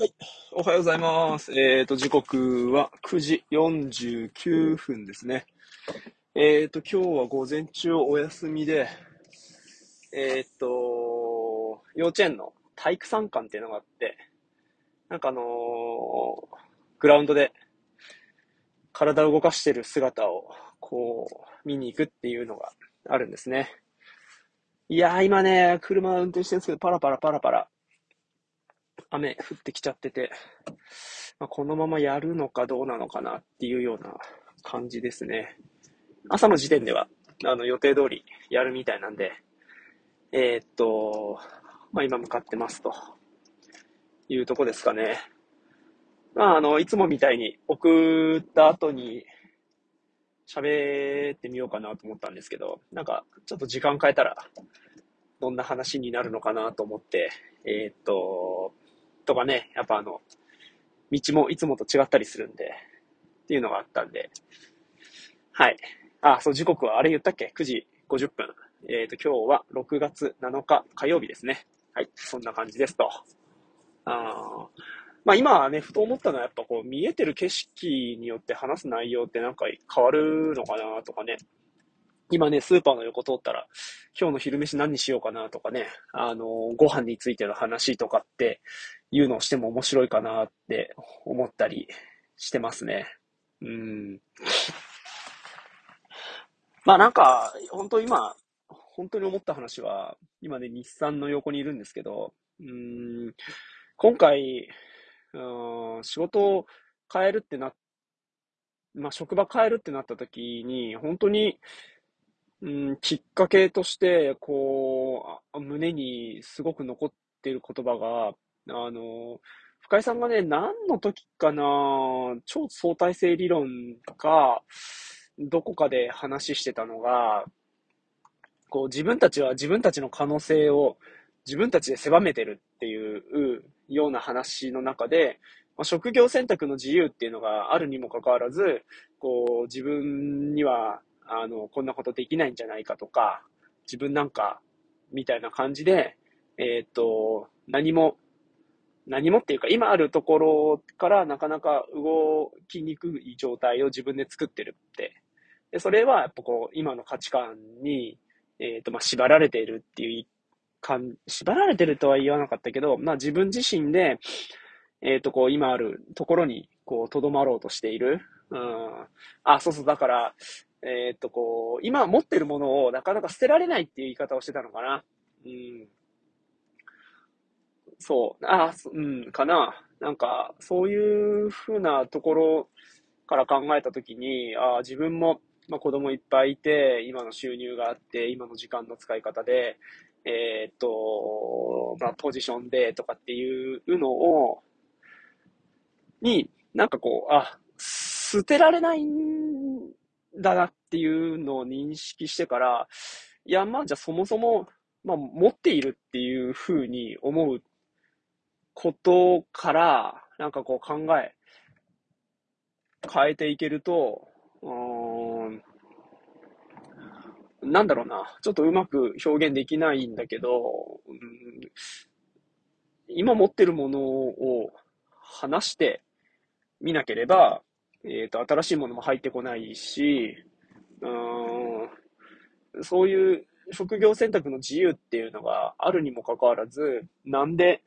はい。おはようございます。えっ、ー、と、時刻は9時49分ですね。えっ、ー、と、今日は午前中お休みで、えっ、ー、と、幼稚園の体育参観っていうのがあって、なんかあのグラウンドで体を動かしてる姿を、こう、見に行くっていうのがあるんですね。いやー、今ね、車運転してるんですけど、パラパラパラパラ雨降ってきちゃってて、まあ、このままやるのかどうなのかなっていうような感じですね。朝の時点では、あの、予定通りやるみたいなんで、えー、っと、まあ、今向かってますというとこですかね。まあ、あの、いつもみたいに送った後に喋ってみようかなと思ったんですけど、なんか、ちょっと時間変えたら、どんな話になるのかなと思って、えー、っと、とかね、やっぱあの、道もいつもと違ったりするんで、っていうのがあったんで、はい。あ、そう、時刻はあれ言ったっけ ?9 時50分。えっ、ー、と、今日は6月7日火曜日ですね。はい。そんな感じですと。あまあ今はね、ふと思ったのはやっぱこう見えてる景色によって話す内容ってなんか変わるのかなとかね。今ね、スーパーの横通ったら、今日の昼飯何にしようかなとかね、あの、ご飯についての話とかっていうのをしても面白いかなって思ったりしてますね。うん。まあなんか、本当今、本当に思った話は、今ね、日産の横にいるんですけど、うん、今回、うん、仕事を変えるってな、まあ職場変えるってなった時に、本当に、うん、きっかけとして、こう、胸にすごく残っている言葉が、あの、深井さんがね、何の時かな、超相対性理論か、どこかで話してたのが、こう自分たちは自分たちの可能性を自分たちで狭めてるっていうような話の中で、まあ、職業選択の自由っていうのがあるにもかかわらず、こう自分にはあの、こんなことできないんじゃないかとか、自分なんか、みたいな感じで、えっ、と、何も、何もっていうか、今あるところからなかなか動きにくい状態を自分で作ってるって。で、それはやっぱこう、今の価値観に、えっ、と、まあ、縛られているっていうかん、縛られてるとは言わなかったけど、まあ、自分自身で、えっ、と、こう、今あるところに、こう、とどまろうとしている。うん。あ、そうそう、だから、えー、っと、こう、今持ってるものをなかなか捨てられないっていう言い方をしてたのかな。うん。そう。ああ、うん、かな。なんか、そういうふうなところから考えたときに、あ自分も、まあ、子供いっぱいいて、今の収入があって、今の時間の使い方で、えー、っと、まあ、ポジションでとかっていうのを、に、なんかこう、あ、捨てられないんだなっていうのを認識してから、いや、まあじゃあそもそも、まあ持っているっていうふうに思うことから、なんかこう考え、変えていけると、うん、なんだろうな、ちょっとうまく表現できないんだけど、うん、今持ってるものを話してみなければ、えっ、ー、と、新しいものも入ってこないし、うん、そういう職業選択の自由っていうのがあるにもかかわらず、なんで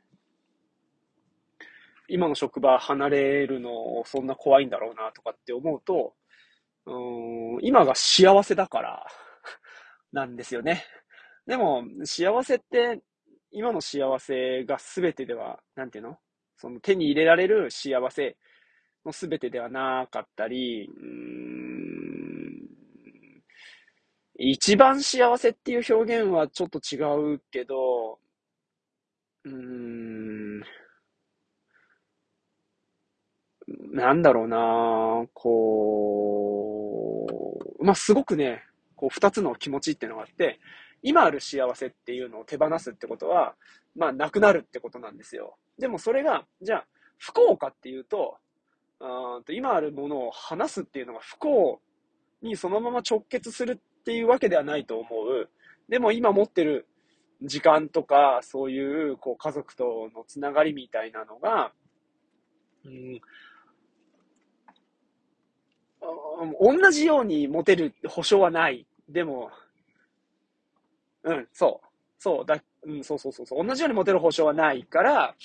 今の職場離れるのそんな怖いんだろうなとかって思うと、うん、今が幸せだから なんですよね。でも、幸せって、今の幸せが全てでは、なんていうの？その手に入れられる幸せの全てではなかったり、うん、一番幸せっていう表現はちょっと違うけど、うーん、なんだろうなこう、まあ、すごくね、こう二つの気持ちっていうのがあって、今ある幸せっていうのを手放すってことは、まあ、なくなるってことなんですよ。でもそれが、じゃあ、不幸かっていうと、あと今あるものを話すっていうのが不幸にそのまま直結するっていうわけではないと思う。でも今持ってる時間とか、そういうこう家族とのつながりみたいなのが、うん同じように持てる保証はない。でも、うん、そう。そう、だ、うん、そうそうそうそう。同じように持てる保証はないから、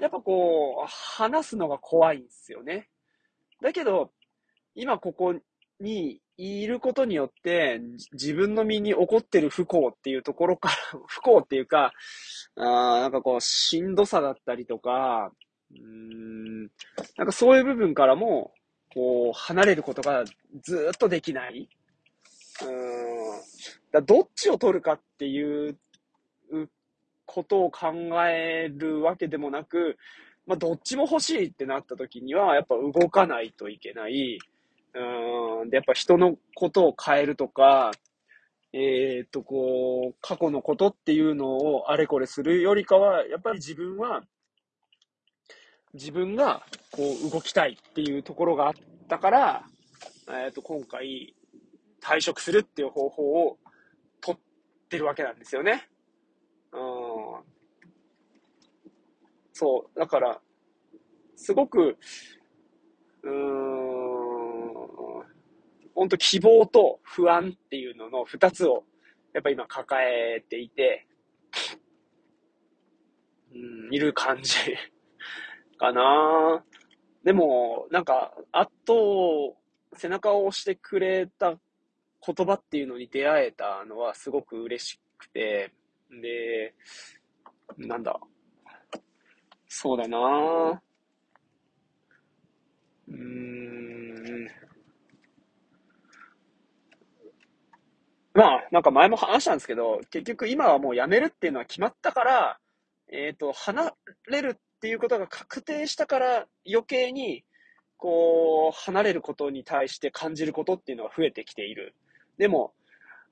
やっぱこう、話すのが怖いんですよね。だけど、今ここにいることによって、自分の身に起こってる不幸っていうところから、不幸っていうか、あなんかこう、しんどさだったりとか、うん、なんかそういう部分からも、こう、離れることがずっとできない。うん。だどっちを取るかっていうことを考えるわけでもなく、まあ、どっちも欲しいってなった時には、やっぱ動かないといけない。うん。で、やっぱ人のことを変えるとか、えっ、と、こう、過去のことっていうのをあれこれするよりかは、やっぱり自分は、自分がこう動きたいっていうところがあったから、えっ、と、今回退職するっていう方法を取ってるわけなんですよね。うん。そう。だから、すごく、うーん、本当希望と不安っていうのの二つを、やっぱ今抱えていて、うん、いる感じかなでも、なんか、あと、背中を押してくれた言葉っていうのに出会えたのはすごく嬉しくて、で、なんだ。そうだなうーん。まあ、なんか前も話したんですけど、結局今はもう辞めるっていうのは決まったから、えっ、ー、と、離れるっていうことが確定したから余計に、こう、離れることに対して感じることっていうのが増えてきている。でも、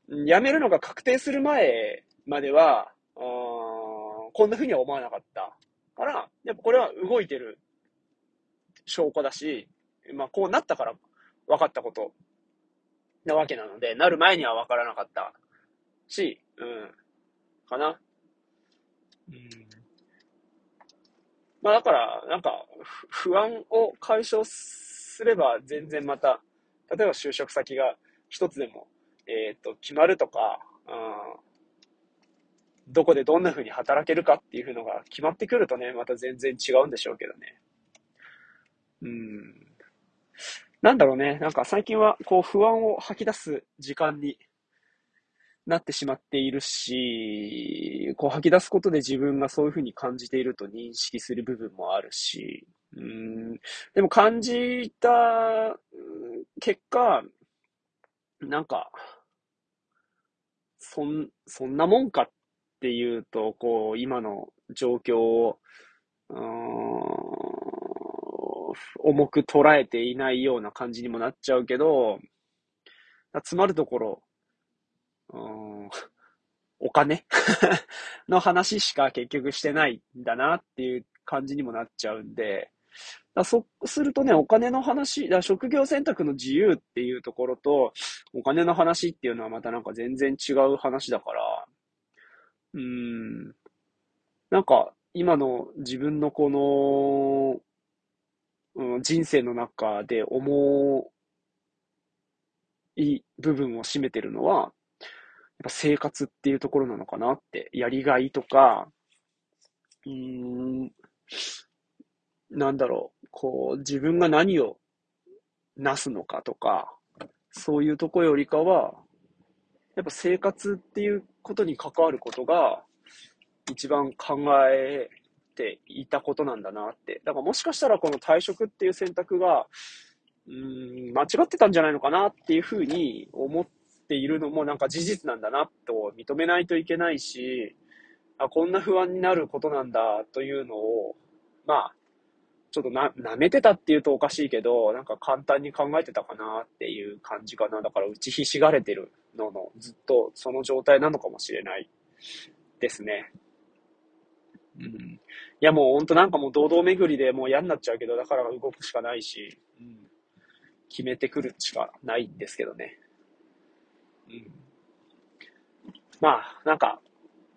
辞めるのが確定する前までは、こんな風には思わなかった。から、やっぱこれは動いてる証拠だし、まあこうなったから分かったことなわけなので、なる前には分からなかったし、うん、かな。うん。まあだから、なんか、不安を解消すれば全然また、例えば就職先が一つでも、えっ、ー、と、決まるとか、うん、どこでどんな風に働けるかっていうのが決まってくるとね、また全然違うんでしょうけどね。うん。なんだろうね。なんか最近はこう不安を吐き出す時間になってしまっているし、こう吐き出すことで自分がそういう風に感じていると認識する部分もあるし、うん。でも感じた結果、なんか、そん、そんなもんかっていうと、こう、今の状況を、うん重く捉えていないような感じにもなっちゃうけど、詰まるところ、うん。お金？の話しか結局してないんだなっていう感じにもなっちゃうんで、だそうするとね、お金の話、だ職業選択の自由っていうところと、お金の話っていうのはまたなんか全然違う話だから、うん。なんか、今の自分のこの、うん、人生の中で重い部分を占めてるのは、ぱ生活っていうところなのかなって、やりがいとか、うん、なんだろう、こう、自分が何をなすのかとか、そういうとこよりかは、やっぱ生活っていうことに関わることが、一番考えていたことなんだなって。だからもしかしたらこの退職っていう選択が、うん、間違ってたんじゃないのかなっていうふうに思っているのもなんか事実なんだなと認めないといけないし、あ、こんな不安になることなんだというのを、まあ、ちょっとな、舐めてたって言うとおかしいけど、なんか簡単に考えてたかなっていう感じかな。だから打ちひしがれてるのの、ずっとその状態なのかもしれないですね。うん。いやもうほんとなんかもう堂々巡りでもう嫌になっちゃうけど、だから動くしかないし、うん。決めてくるしかないんですけどね。うん。まあ、なんか、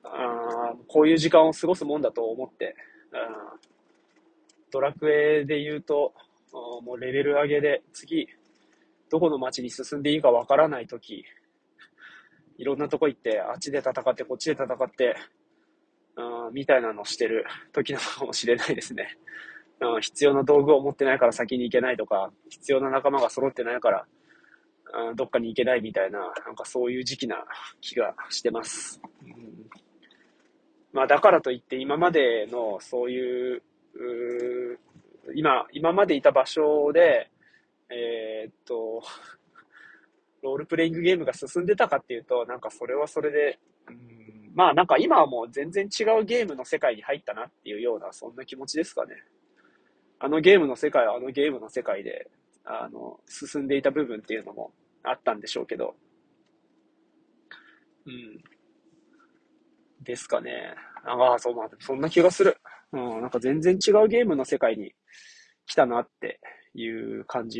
あこういう時間を過ごすもんだと思って、うんドラクエで言うと、もうレベル上げで次、どこの街に進んでいいかわからないとき、いろんなとこ行って、あっちで戦って、こっちで戦って、うん、みたいなのをしてる時なのかもしれないですね。うん、必要な道具を持ってないから先に行けないとか、必要な仲間が揃ってないから、どっかに行けないみたいな、なんかそういう時期な気がしてます。うん、まあだからといって今までのそういう、う今、今までいた場所で、えー、っと、ロールプレイングゲームが進んでたかっていうと、なんかそれはそれで、うん、まあなんか今はもう全然違うゲームの世界に入ったなっていうような、そんな気持ちですかね。あのゲームの世界はあのゲームの世界で、あの、進んでいた部分っていうのもあったんでしょうけど、うん。ですかね。ああ、そう、まあ、そんな気がする。うん、なんか全然違うゲームの世界に来たなっていう感じ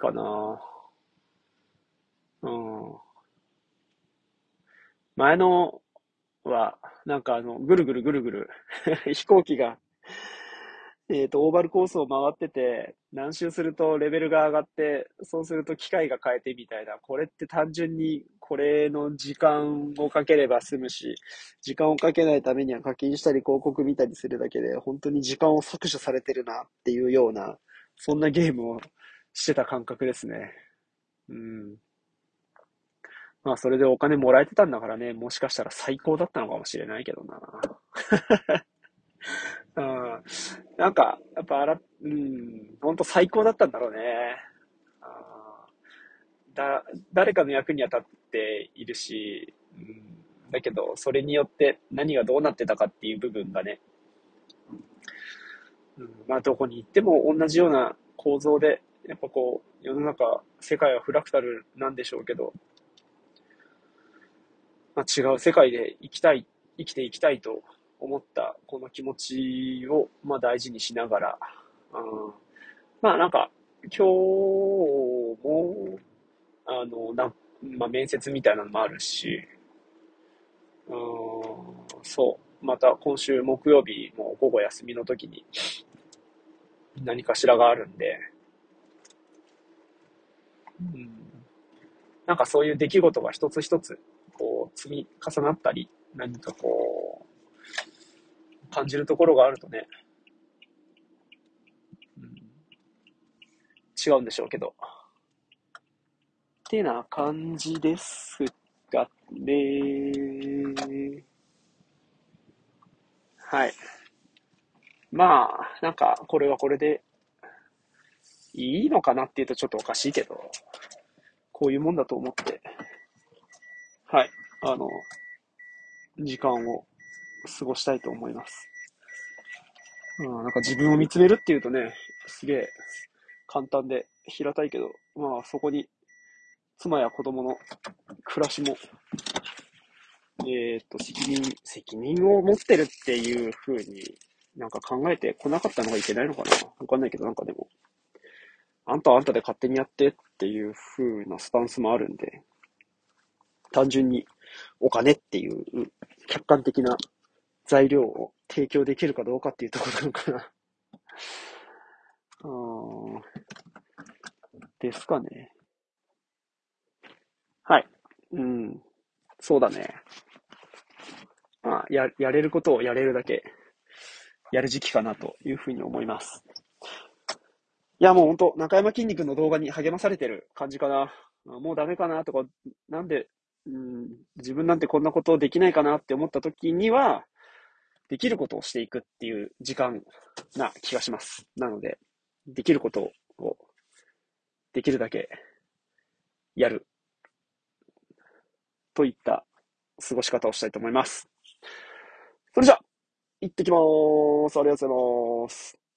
かな。うん。前のは、なんかあの、ぐるぐるぐるぐる 飛行機がえっと、オーバルコースを回ってて、何周するとレベルが上がって、そうすると機械が変えてみたいな、これって単純にこれの時間をかければ済むし、時間をかけないためには課金したり広告見たりするだけで、本当に時間を削除されてるなっていうような、そんなゲームをしてた感覚ですね。うん。まあ、それでお金もらえてたんだからね、もしかしたら最高だったのかもしれないけどな。うん。なんか、やっぱあら、うん、本当最高だったんだろうね。あだ、誰かの役には立っているし、うん、だけど、それによって何がどうなってたかっていう部分がね、うん、まあ、どこに行っても同じような構造で、やっぱこう、世の中、世界はフラクタルなんでしょうけど、まあ、違う世界で生きたい、生きていきたいと思ったこの気持ちを、まあ、大事にしながら、うん、まあなんか今日もあのな、まあ、面接みたいなのもあるし、うん、そう。また今週木曜日も午後休みの時に何かしらがあるんで、うん、なんかそういう出来事が一つ一つこう積み重なったり何かこう感じるところがあるとね、うん、違うんでしょうけど。ってな感じですがね。はい。まあ、なんか、これはこれで、いいのかなっていうとちょっとおかしいけど、こういうもんだと思って、はい、あの、時間を過ごしたいと思います。うん、なんか自分を見つめるっていうとね、すげえ簡単で平たいけど、まあそこに妻や子供の暮らしも、えっ、と、責任、責任を持ってるっていう風になんか考えてこなかったのがいけないのかなわかんないけどなんかでも、あんたはあんたで勝手にやってっていう風なスタンスもあるんで、単純にお金っていう客観的な材料を提供できるかどうかっていうところなのかな うん。ですかね。はい。うん。そうだね。まあ、や、やれることをやれるだけ、やる時期かなというふうに思います。いや、もうほんと、中山きんに君の動画に励まされてる感じかな。もうダメかなとか、なんで、うん、自分なんてこんなことできないかなって思った時には、できることをしていくっていう時間な気がします。なので、できることをできるだけやるといった過ごし方をしたいと思います。それじゃ、行ってきまーす。ありがとうございます。